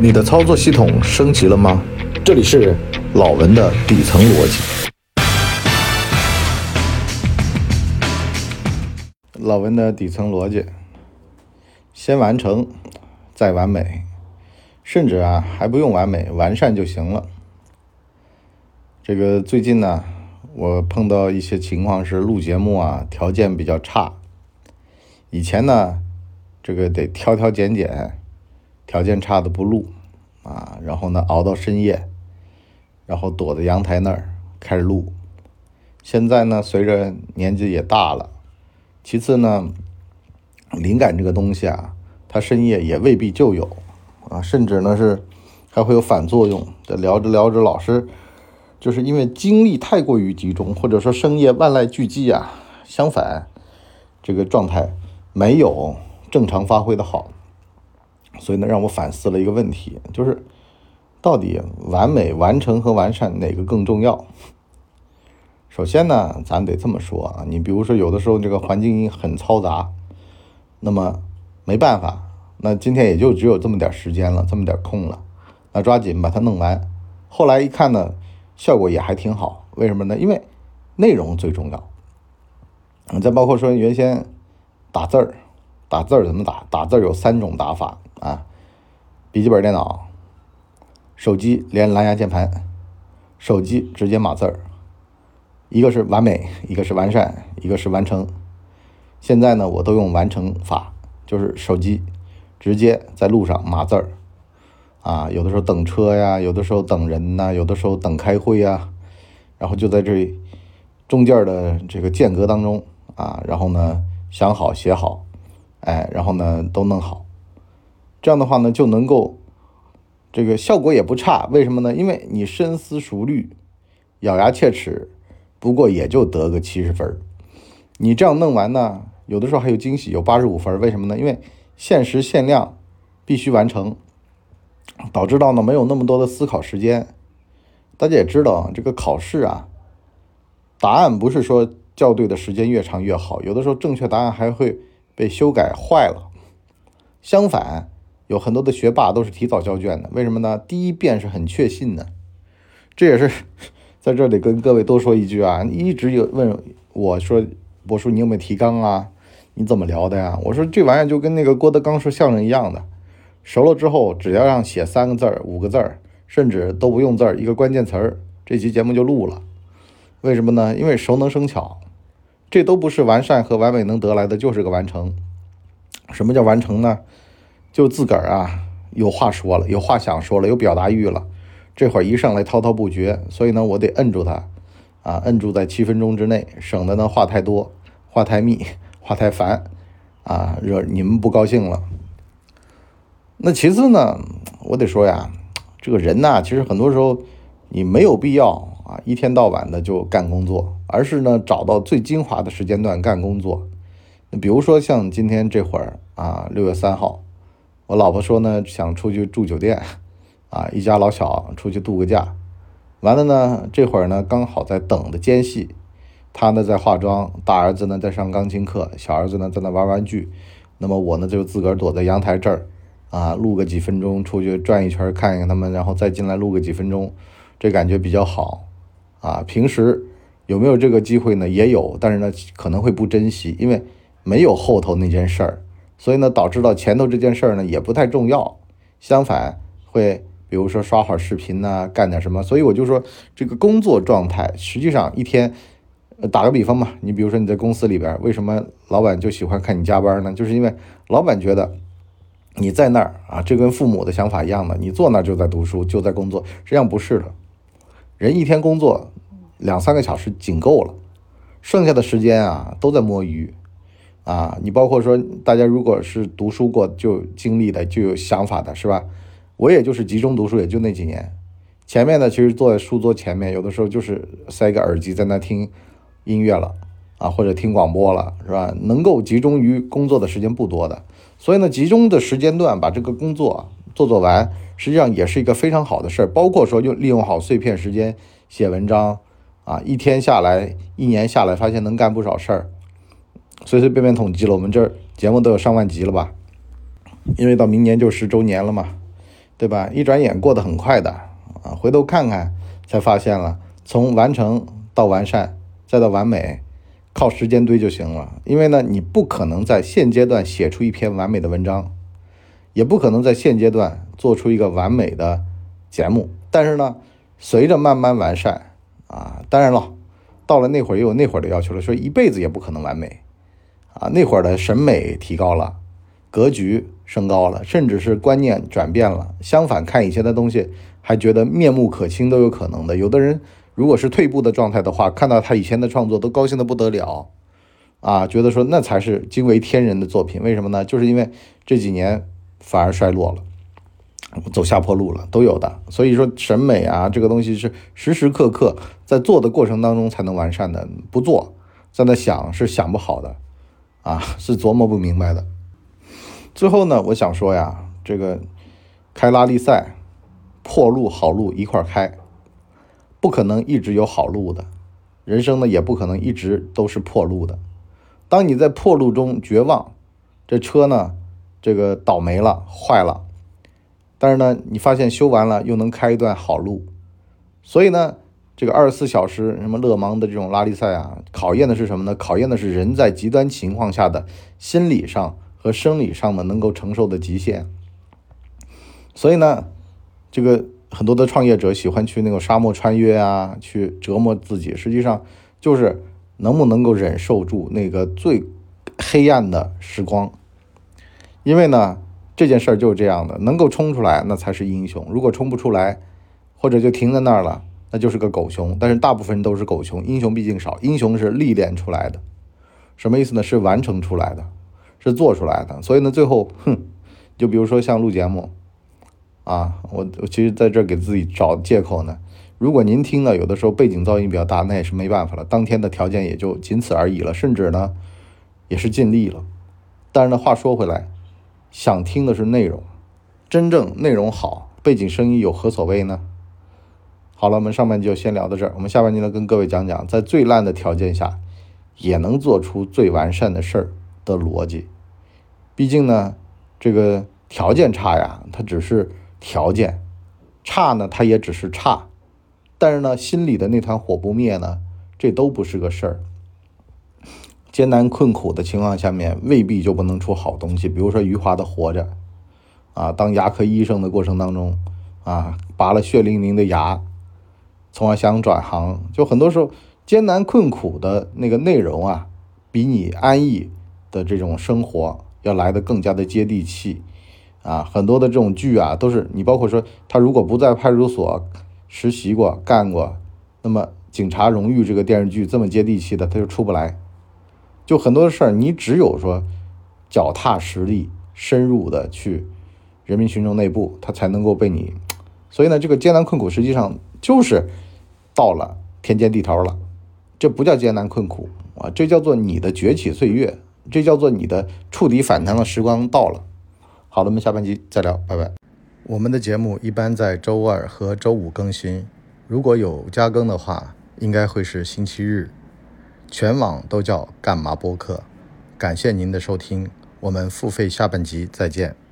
你的操作系统升级了吗？这里是老文的底层逻辑。老文的底层逻辑：先完成，再完美，甚至啊还不用完美，完善就行了。这个最近呢，我碰到一些情况是录节目啊条件比较差。以前呢，这个得挑挑拣拣。条件差的不录，啊，然后呢熬到深夜，然后躲在阳台那儿开始录。现在呢，随着年纪也大了，其次呢，灵感这个东西啊，它深夜也未必就有，啊，甚至呢是还会有反作用。这聊着聊着，老师就是因为精力太过于集中，或者说深夜万籁俱寂啊，相反，这个状态没有正常发挥的好。所以呢，让我反思了一个问题，就是到底完美、完成和完善哪个更重要？首先呢，咱得这么说啊，你比如说有的时候这个环境很嘈杂，那么没办法，那今天也就只有这么点时间了，这么点空了，那抓紧把它弄完。后来一看呢，效果也还挺好，为什么呢？因为内容最重要。再包括说原先打字儿，打字儿怎么打？打字儿有三种打法。啊，笔记本电脑、手机连蓝牙键盘，手机直接码字儿，一个是完美，一个是完善，一个是完成。现在呢，我都用完成法，就是手机直接在路上码字儿。啊，有的时候等车呀，有的时候等人呐，有的时候等开会呀，然后就在这中间的这个间隔当中啊，然后呢想好写好，哎，然后呢都弄好。这样的话呢，就能够这个效果也不差。为什么呢？因为你深思熟虑、咬牙切齿，不过也就得个七十分你这样弄完呢，有的时候还有惊喜，有八十五分为什么呢？因为限时限量，必须完成，导致到呢没有那么多的思考时间。大家也知道，这个考试啊，答案不是说校对的时间越长越好，有的时候正确答案还会被修改坏了。相反。有很多的学霸都是提早交卷的，为什么呢？第一遍是很确信的，这也是在这里跟各位多说一句啊。一直有问我说：“我说，你有没有提纲啊？你怎么聊的呀？”我说：“这玩意儿就跟那个郭德纲说相声一样的，熟了之后只要让写三个字儿、五个字儿，甚至都不用字儿，一个关键词儿，这期节目就录了。为什么呢？因为熟能生巧，这都不是完善和完美能得来的，就是个完成。什么叫完成呢？”就自个儿啊，有话说了，有话想说了，有表达欲了，这会儿一上来滔滔不绝，所以呢，我得摁住他，啊，摁住在七分钟之内，省得呢话太多，话太密，话太烦，啊，惹你们不高兴了。那其次呢，我得说呀，这个人呐，其实很多时候你没有必要啊，一天到晚的就干工作，而是呢，找到最精华的时间段干工作。那比如说像今天这会儿啊，六月三号。我老婆说呢，想出去住酒店，啊，一家老小出去度个假。完了呢，这会儿呢刚好在等的间隙，她呢在化妆，大儿子呢在上钢琴课，小儿子呢在那玩玩具。那么我呢就自个儿躲在阳台这儿，啊，录个几分钟，出去转一圈看一看他们，然后再进来录个几分钟，这感觉比较好。啊，平时有没有这个机会呢？也有，但是呢可能会不珍惜，因为没有后头那件事儿。所以呢，导致到前头这件事儿呢也不太重要，相反会比如说刷会儿视频呐，干点什么。所以我就说，这个工作状态实际上一天，打个比方嘛，你比如说你在公司里边，为什么老板就喜欢看你加班呢？就是因为老板觉得你在那儿啊，这跟父母的想法一样的，你坐那儿就在读书，就在工作。实际上不是的，人一天工作两三个小时仅够了，剩下的时间啊都在摸鱼。啊，你包括说，大家如果是读书过、就经历的、就有想法的，是吧？我也就是集中读书，也就那几年。前面呢，其实坐在书桌前面，有的时候就是塞个耳机在那听音乐了，啊，或者听广播了，是吧？能够集中于工作的时间不多的，所以呢，集中的时间段把这个工作做做完，实际上也是一个非常好的事儿。包括说用利用好碎片时间写文章，啊，一天下来，一年下来，发现能干不少事儿。随随便便统计了，我们这儿节目都有上万集了吧？因为到明年就十周年了嘛。对吧？一转眼过得很快的啊，回头看看才发现了，从完成到完善再到完美，靠时间堆就行了。因为呢，你不可能在现阶段写出一篇完美的文章，也不可能在现阶段做出一个完美的节目。但是呢，随着慢慢完善啊，当然了，到了那会儿也有那会儿的要求了，说一辈子也不可能完美啊。那会儿的审美提高了，格局升高了，甚至是观念转变了。相反，看以前的东西还觉得面目可亲都有可能的。有的人如果是退步的状态的话，看到他以前的创作都高兴的不得了啊，觉得说那才是惊为天人的作品。为什么呢？就是因为这几年反而衰落了。走下坡路了，都有的。所以说，审美啊，这个东西是时时刻刻在做的过程当中才能完善的。不做，在那想是想不好的，啊，是琢磨不明白的。最后呢，我想说呀，这个开拉力赛，破路好路一块开，不可能一直有好路的。人生呢，也不可能一直都是破路的。当你在破路中绝望，这车呢，这个倒霉了，坏了。但是呢，你发现修完了又能开一段好路，所以呢，这个二十四小时什么勒芒的这种拉力赛啊，考验的是什么呢？考验的是人在极端情况下的心理上和生理上的能够承受的极限。所以呢，这个很多的创业者喜欢去那个沙漠穿越啊，去折磨自己，实际上就是能不能够忍受住那个最黑暗的时光，因为呢。这件事儿就是这样的，能够冲出来那才是英雄。如果冲不出来，或者就停在那儿了，那就是个狗熊。但是大部分人都是狗熊，英雄毕竟少。英雄是历练出来的，什么意思呢？是完成出来的，是做出来的。所以呢，最后，哼，就比如说像录节目，啊，我我其实在这给自己找借口呢。如果您听了有的时候背景噪音比较大，那也是没办法了，当天的条件也就仅此而已了，甚至呢，也是尽力了。但是呢，话说回来。想听的是内容，真正内容好，背景声音有何所谓呢？好了，我们上半集就先聊到这儿，我们下半集呢跟各位讲讲，在最烂的条件下，也能做出最完善的事儿的逻辑。毕竟呢，这个条件差呀，它只是条件差呢，它也只是差，但是呢，心里的那团火不灭呢，这都不是个事儿。艰难困苦的情况下面，未必就不能出好东西。比如说余华的《活着》，啊，当牙科医生的过程当中，啊，拔了血淋淋的牙，从而想转行。就很多时候，艰难困苦的那个内容啊，比你安逸的这种生活要来的更加的接地气。啊，很多的这种剧啊，都是你包括说他如果不在派出所实习过、干过，那么《警察荣誉》这个电视剧这么接地气的，他就出不来。就很多事儿，你只有说脚踏实地、深入的去人民群众内部，他才能够被你。所以呢，这个艰难困苦实际上就是到了天尖地头了，这不叫艰难困苦啊，这叫做你的崛起岁月，这叫做你的触底反弹的时光到了。好了，我们下半集再聊，拜拜。我们的节目一般在周二和周五更新，如果有加更的话，应该会是星期日。全网都叫干嘛播客，感谢您的收听，我们付费下半集再见。